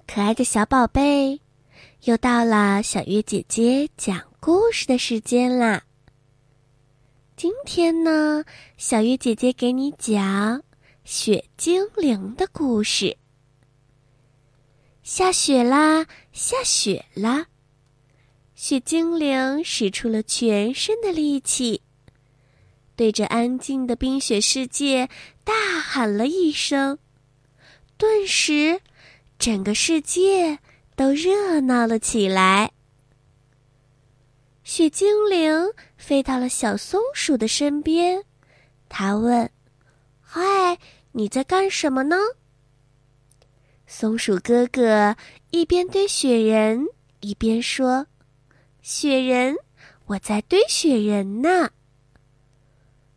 可爱的小宝贝，又到了小月姐姐讲故事的时间啦。今天呢，小月姐姐给你讲雪精灵的故事。下雪啦，下雪啦！雪精灵使出了全身的力气，对着安静的冰雪世界大喊了一声，顿时。整个世界都热闹了起来。雪精灵飞到了小松鼠的身边，他问：“嗨，你在干什么呢？”松鼠哥哥一边堆雪人，一边说：“雪人，我在堆雪人呢。”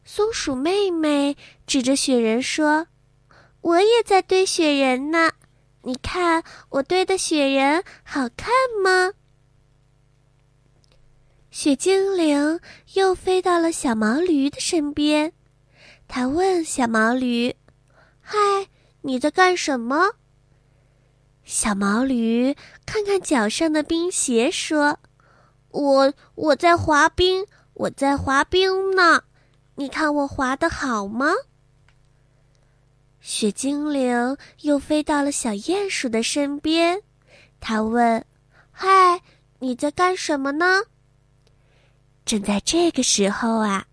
松鼠妹妹指着雪人说：“我也在堆雪人呢。”你看我堆的雪人好看吗？雪精灵又飞到了小毛驴的身边，他问小毛驴：“嗨，你在干什么？”小毛驴看看脚上的冰鞋，说：“我我在滑冰，我在滑冰呢。你看我滑的好吗？”雪精灵又飞到了小鼹鼠的身边，他问：“嗨，你在干什么呢？”正在这个时候啊，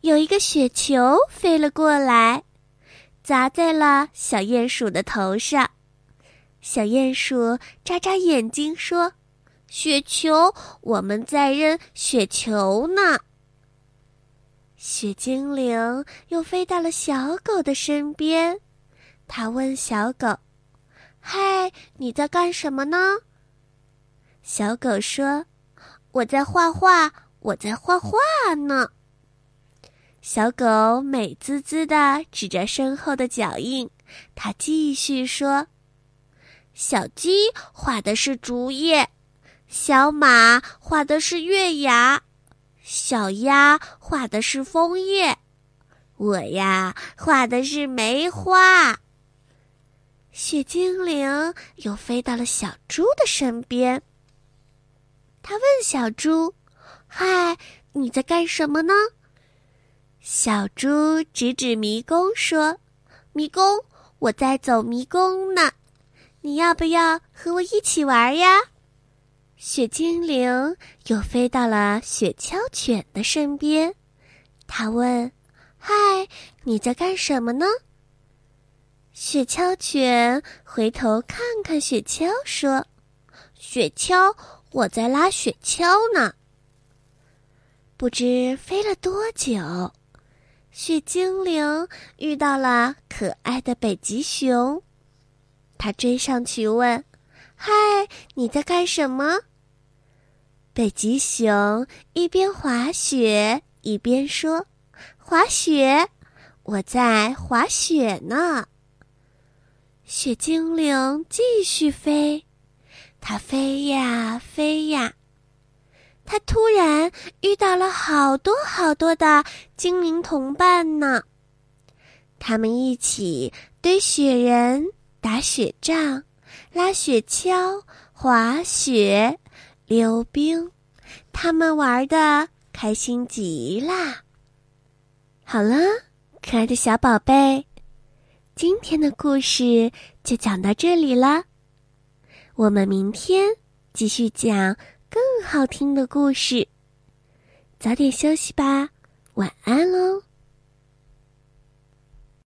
有一个雪球飞了过来，砸在了小鼹鼠的头上。小鼹鼠眨眨眼睛说：“雪球，我们在扔雪球呢。”雪精灵又飞到了小狗的身边，他问小狗：“嗨，你在干什么呢？”小狗说：“我在画画，我在画画呢。”小狗美滋滋的指着身后的脚印，它继续说：“小鸡画的是竹叶，小马画的是月牙。”小鸭画的是枫叶，我呀画的是梅花。雪精灵又飞到了小猪的身边，他问小猪：“嗨，你在干什么呢？”小猪指指迷宫说：“迷宫，我在走迷宫呢，你要不要和我一起玩呀？”雪精灵又飞到了雪橇犬的身边，他问：“嗨，你在干什么呢？”雪橇犬回头看看雪橇，说：“雪橇，我在拉雪橇呢。”不知飞了多久，雪精灵遇到了可爱的北极熊，他追上去问：“嗨，你在干什么？”北极熊一边滑雪一边说：“滑雪，我在滑雪呢。”雪精灵继续飞，它飞呀飞呀，它突然遇到了好多好多的精灵同伴呢。他们一起堆雪人、打雪仗、拉雪橇、滑雪。溜冰，他们玩的开心极啦。好了，可爱的小宝贝，今天的故事就讲到这里了。我们明天继续讲更好听的故事。早点休息吧，晚安喽。